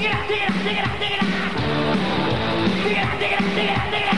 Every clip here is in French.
Dig it out, dig it out, dig it out, dig it up! Dig it up! dig it up! dig it up! dig it out.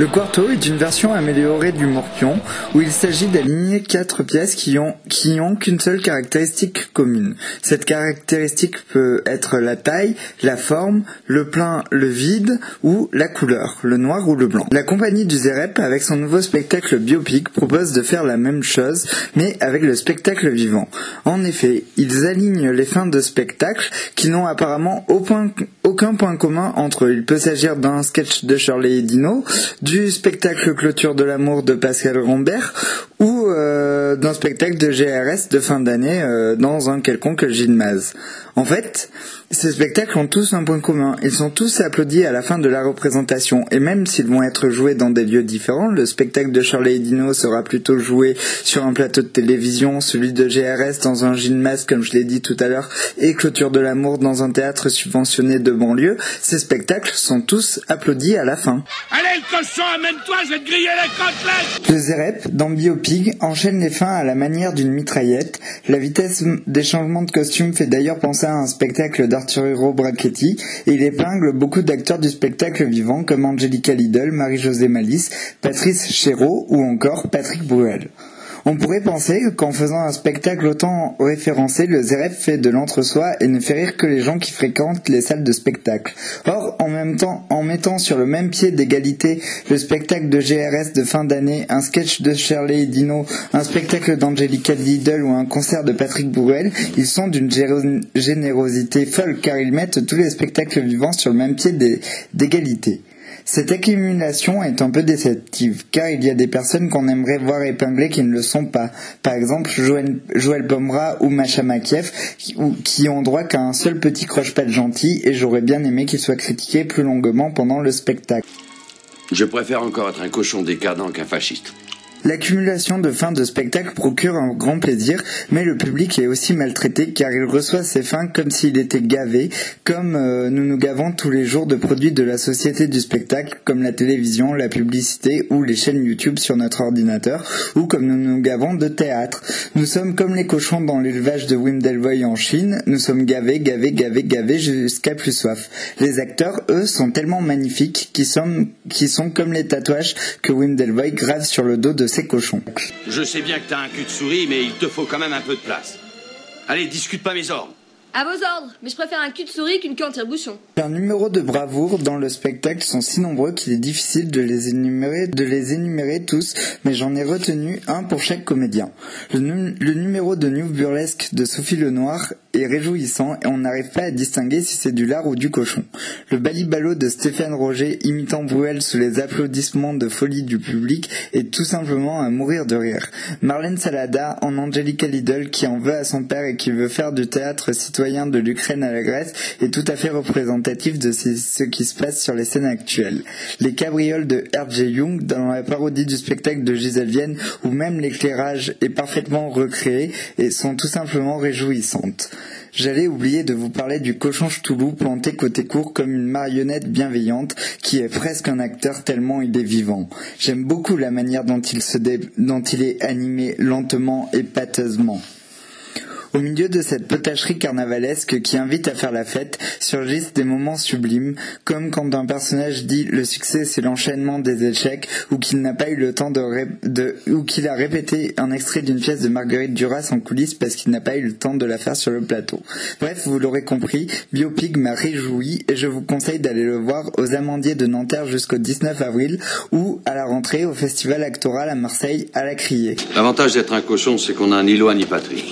Le quarto est une version améliorée du morpion où il s'agit d'aligner quatre pièces qui ont qu'une seule caractéristique commune. Cette caractéristique peut être la taille, la forme, le plein, le vide ou la couleur, le noir ou le blanc. La compagnie du Zerep avec son nouveau spectacle biopic propose de faire la même chose mais avec le spectacle vivant. En effet, ils alignent les fins de spectacle qui n'ont apparemment aucun, aucun point commun entre eux. Il peut s'agir d'un sketch de Shirley et Dino, du spectacle Clôture de l'amour de Pascal Rombert ou euh, d'un spectacle de GRS de fin d'année euh, dans un quelconque gymnase. En fait, ces spectacles ont tous un point commun. Ils sont tous applaudis à la fin de la représentation. Et même s'ils vont être joués dans des lieux différents, le spectacle de Shirley et Dino sera plutôt joué sur un plateau de télévision, celui de GRS dans un gymnase, comme je l'ai dit tout à l'heure, et Clôture de l'amour dans un théâtre subventionné de banlieue. Ces spectacles sont tous applaudis à la fin. Allez, le cochon, amène-toi, je vais te griller les côtelettes Le Zerep, dans Biopig, enchaîne les fins à la manière d'une mitraillette. La vitesse des changements de costume fait d'ailleurs penser à un spectacle d'Arturo Brachetti et il épingle beaucoup d'acteurs du spectacle vivant comme Angelica Lidl, Marie-Josée Malice, Patrice Chéreau ou encore Patrick Bruel. On pourrait penser qu'en faisant un spectacle autant référencé, le ZRF fait de l'entre-soi et ne fait rire que les gens qui fréquentent les salles de spectacle. Or, en même temps, en mettant sur le même pied d'égalité le spectacle de GRS de fin d'année, un sketch de Shirley Dino, un spectacle d'Angelica Lidl ou un concert de Patrick Bruel, ils sont d'une générosité folle car ils mettent tous les spectacles vivants sur le même pied d'é- d'égalité. Cette accumulation est un peu déceptive, car il y a des personnes qu'on aimerait voir épinglées qui ne le sont pas. Par exemple, Joël, Joël Pomera ou Macha Makiev, qui ont droit qu'à un seul petit croche-patte gentil, et j'aurais bien aimé qu'ils soient critiqués plus longuement pendant le spectacle. Je préfère encore être un cochon décadent qu'un fasciste. L'accumulation de fins de spectacle procure un grand plaisir, mais le public est aussi maltraité car il reçoit ses fins comme s'il était gavé, comme euh, nous nous gavons tous les jours de produits de la société du spectacle, comme la télévision, la publicité ou les chaînes YouTube sur notre ordinateur, ou comme nous nous gavons de théâtre. Nous sommes comme les cochons dans l'élevage de Wim Delvoye en Chine, nous sommes gavés, gavés, gavés, gavés jusqu'à plus soif. Les acteurs, eux, sont tellement magnifiques qu'ils sont, sont comme les tatouages que Wim Delvoye grave sur le dos de ces cochons. Je sais bien que t'as un cul de souris, mais il te faut quand même un peu de place. Allez, discute pas mes ordres. À vos ordres, mais je préfère un cul de souris qu'une queue en tire-bouchon. Les numéros de bravoure dans le spectacle sont si nombreux qu'il est difficile de les énumérer, de les énumérer tous, mais j'en ai retenu un pour chaque comédien. Le, le numéro de New Burlesque de Sophie Lenoir est réjouissant et on n'arrive pas à distinguer si c'est du lard ou du cochon. Le balibalo de Stéphane Roger imitant Bruel sous les applaudissements de folie du public est tout simplement à mourir de rire. Marlène Salada en Angelica Lidl qui en veut à son père et qui veut faire du théâtre citoyen de l'Ukraine à la Grèce est tout à fait représentatif de ce ce qui se passe sur les scènes actuelles. Les cabrioles de R.J. Young dans la parodie du spectacle de Gisèle Vienne où même l'éclairage est parfaitement recréé et sont tout simplement réjouissantes. J'allais oublier de vous parler du cochon ch'toulou planté côté court comme une marionnette bienveillante qui est presque un acteur tellement il est vivant. J'aime beaucoup la manière dont il est animé lentement et pâteusement. Au milieu de cette potacherie carnavalesque qui invite à faire la fête, surgissent des moments sublimes, comme quand un personnage dit le succès c'est l'enchaînement des échecs, ou qu'il n'a pas eu le temps de, ou qu'il a répété un extrait d'une pièce de Marguerite Duras en coulisses parce qu'il n'a pas eu le temps de la faire sur le plateau. Bref, vous l'aurez compris, Biopig m'a réjoui et je vous conseille d'aller le voir aux Amandiers de Nanterre jusqu'au 19 avril ou à la rentrée au Festival Actoral à Marseille à la Criée. L'avantage d'être un cochon, c'est qu'on a ni loi ni patrie.